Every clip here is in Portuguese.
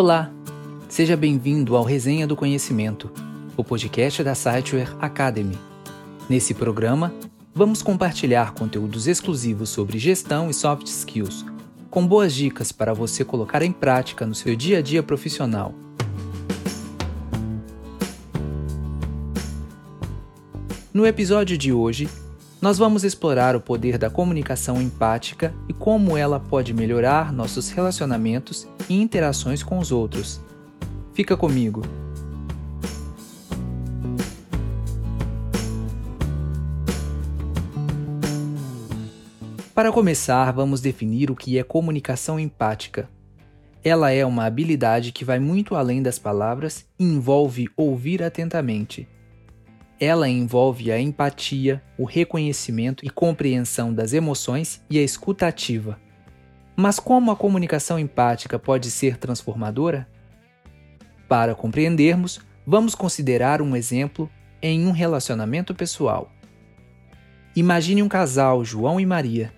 Olá, seja bem-vindo ao Resenha do Conhecimento, o podcast da Siteware Academy. Nesse programa, vamos compartilhar conteúdos exclusivos sobre gestão e soft skills, com boas dicas para você colocar em prática no seu dia a dia profissional. No episódio de hoje, nós vamos explorar o poder da comunicação empática e como ela pode melhorar nossos relacionamentos e interações com os outros. Fica comigo! Para começar, vamos definir o que é comunicação empática. Ela é uma habilidade que vai muito além das palavras e envolve ouvir atentamente. Ela envolve a empatia, o reconhecimento e compreensão das emoções e a escuta ativa. Mas como a comunicação empática pode ser transformadora? Para compreendermos, vamos considerar um exemplo em um relacionamento pessoal. Imagine um casal, João e Maria.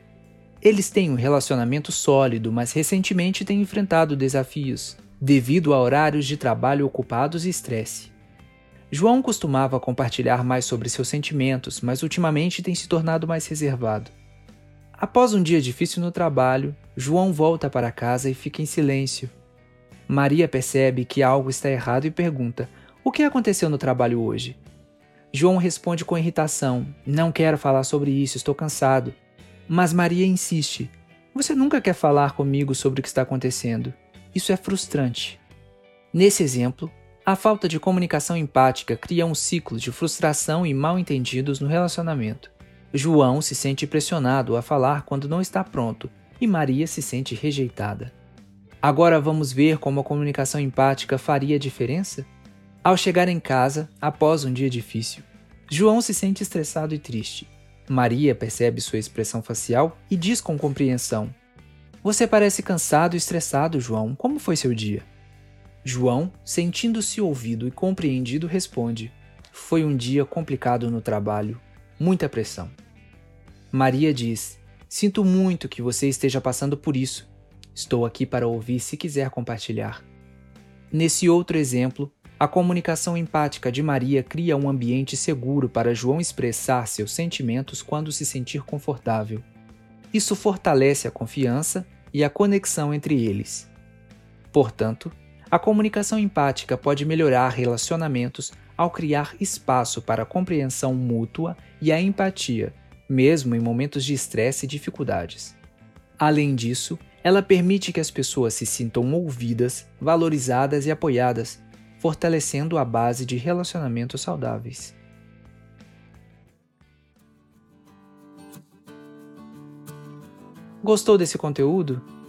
Eles têm um relacionamento sólido, mas recentemente têm enfrentado desafios, devido a horários de trabalho ocupados e estresse. João costumava compartilhar mais sobre seus sentimentos, mas ultimamente tem se tornado mais reservado. Após um dia difícil no trabalho, João volta para casa e fica em silêncio. Maria percebe que algo está errado e pergunta: O que aconteceu no trabalho hoje? João responde com irritação: Não quero falar sobre isso, estou cansado. Mas Maria insiste: Você nunca quer falar comigo sobre o que está acontecendo. Isso é frustrante. Nesse exemplo, a falta de comunicação empática cria um ciclo de frustração e mal-entendidos no relacionamento. João se sente pressionado a falar quando não está pronto e Maria se sente rejeitada. Agora vamos ver como a comunicação empática faria diferença? Ao chegar em casa, após um dia difícil, João se sente estressado e triste. Maria percebe sua expressão facial e diz com compreensão: Você parece cansado e estressado, João. Como foi seu dia? João, sentindo-se ouvido e compreendido, responde: Foi um dia complicado no trabalho, muita pressão. Maria diz: Sinto muito que você esteja passando por isso. Estou aqui para ouvir se quiser compartilhar. Nesse outro exemplo, a comunicação empática de Maria cria um ambiente seguro para João expressar seus sentimentos quando se sentir confortável. Isso fortalece a confiança e a conexão entre eles. Portanto, a comunicação empática pode melhorar relacionamentos ao criar espaço para a compreensão mútua e a empatia, mesmo em momentos de estresse e dificuldades. Além disso, ela permite que as pessoas se sintam ouvidas, valorizadas e apoiadas, fortalecendo a base de relacionamentos saudáveis. Gostou desse conteúdo?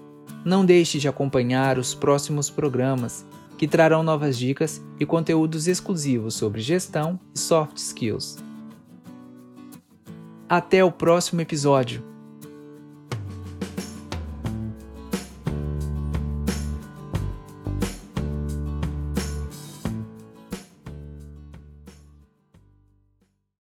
Não deixe de acompanhar os próximos programas, que trarão novas dicas e conteúdos exclusivos sobre gestão e soft skills. Até o próximo episódio!